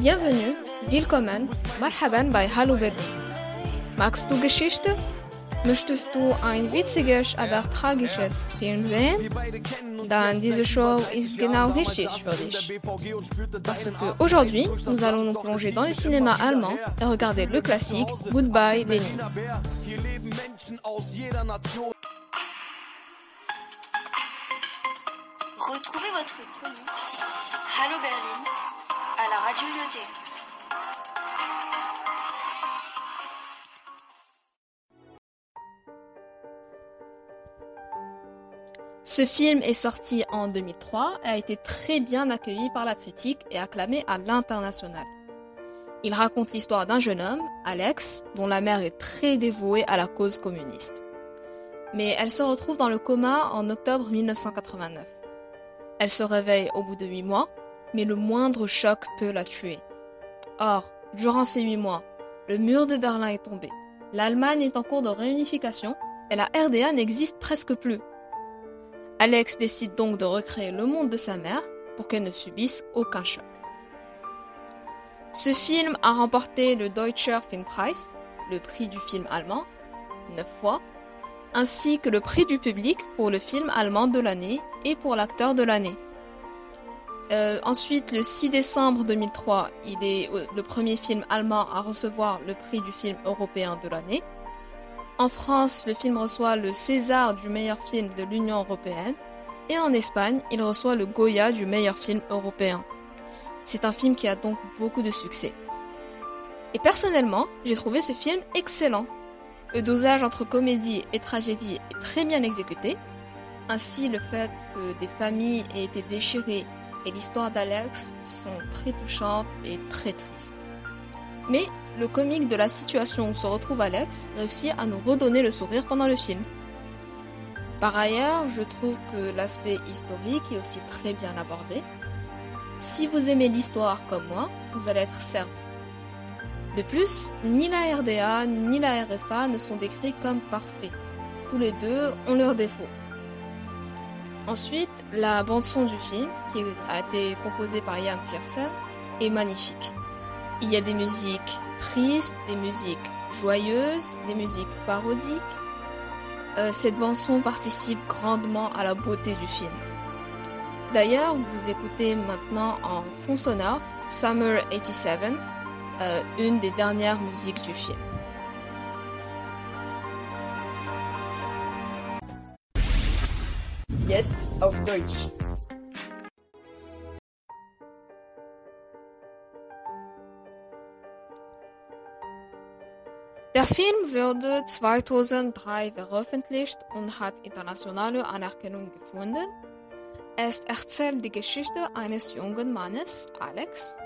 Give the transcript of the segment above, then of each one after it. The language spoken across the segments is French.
Bienvenue, willkommen, marhaban bei Hallo Berlin. Magst du Geschichte? Möchtest du ein witziges, aber tragisches Film sehen? Dann diese Show ist genau richtig für dich. Parce que aujourd'hui, nous allons nous plonger dans le cinéma allemand et regarder le classique Goodbye Lenin. Retrouvez votre chronique Hallo Berlin à la radio. Ce film est sorti en 2003 et a été très bien accueilli par la critique et acclamé à l'international. Il raconte l'histoire d'un jeune homme, Alex, dont la mère est très dévouée à la cause communiste. Mais elle se retrouve dans le coma en octobre 1989. Elle se réveille au bout de huit mois, mais le moindre choc peut la tuer. Or, durant ces huit mois, le mur de Berlin est tombé. L'Allemagne est en cours de réunification et la RDA n'existe presque plus. Alex décide donc de recréer le monde de sa mère pour qu'elle ne subisse aucun choc. Ce film a remporté le Deutscher Filmpreis, le prix du film allemand, neuf fois, ainsi que le prix du public pour le film allemand de l'année et pour l'acteur de l'année. Euh, ensuite, le 6 décembre 2003, il est euh, le premier film allemand à recevoir le prix du film européen de l'année. En France, le film reçoit le César du meilleur film de l'Union européenne. Et en Espagne, il reçoit le Goya du meilleur film européen. C'est un film qui a donc beaucoup de succès. Et personnellement, j'ai trouvé ce film excellent. Le dosage entre comédie et tragédie est très bien exécuté. Ainsi, le fait que des familles aient été déchirées et l'histoire d'Alex sont très touchantes et très tristes. Mais le comique de la situation où se retrouve Alex réussit à nous redonner le sourire pendant le film. Par ailleurs, je trouve que l'aspect historique est aussi très bien abordé. Si vous aimez l'histoire comme moi, vous allez être servi. De plus, ni la RDA ni la RFA ne sont décrits comme parfaits. Tous les deux ont leurs défauts. Ensuite, la bande-son du film, qui a été composée par Yann Tiersen, est magnifique. Il y a des musiques tristes, des musiques joyeuses, des musiques parodiques. Euh, cette bande-son participe grandement à la beauté du film. D'ailleurs, vous écoutez maintenant en fond sonore Summer 87, euh, une des dernières musiques du film. Jetzt auf Deutsch. Der Film wurde 2003 veröffentlicht und hat internationale Anerkennung gefunden. Es erzählt die Geschichte eines jungen Mannes, Alex,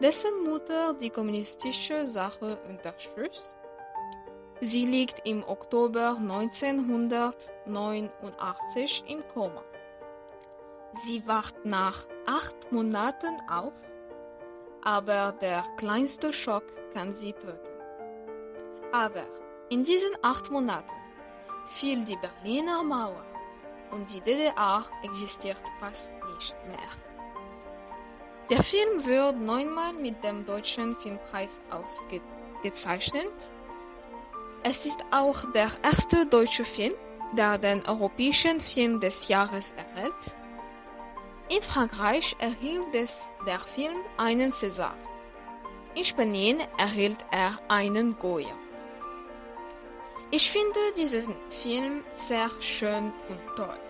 dessen Mutter die kommunistische Sache unterstützt. Sie liegt im Oktober 1989 im Koma. Sie wacht nach acht Monaten auf, aber der kleinste Schock kann sie töten. Aber in diesen acht Monaten fiel die Berliner Mauer und die DDR existiert fast nicht mehr. Der Film wird neunmal mit dem Deutschen Filmpreis ausgezeichnet. Es ist auch der erste deutsche Film, der den Europäischen Film des Jahres erhält. In Frankreich erhielt es der Film einen César. In Spanien erhielt er einen Goya. Ich finde diesen Film sehr schön und toll.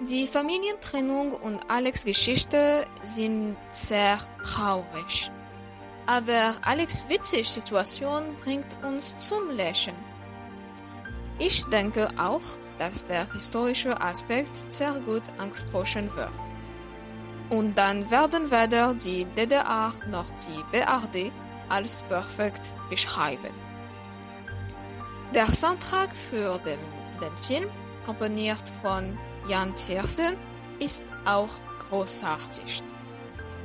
Die Familientrennung und Alex Geschichte sind sehr traurig. Aber Alex witzige Situation bringt uns zum Lächeln. Ich denke auch, dass der historische Aspekt sehr gut angesprochen wird. Und dann werden weder die DDR noch die BRD als perfekt beschreiben. Der Soundtrack für den, den Film, komponiert von Jan Tiersen, ist auch großartig.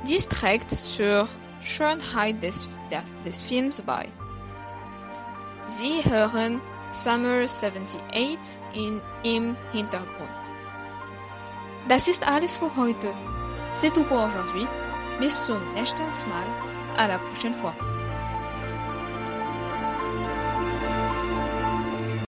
Dies trägt zur Schönheit des, des, des Films bei. Sie hören Summer 78 in, im Hintergrund. Das ist alles für heute. C'est tout pour aujourd'hui. Bis zum nächsten Mal. À la prochaine fois.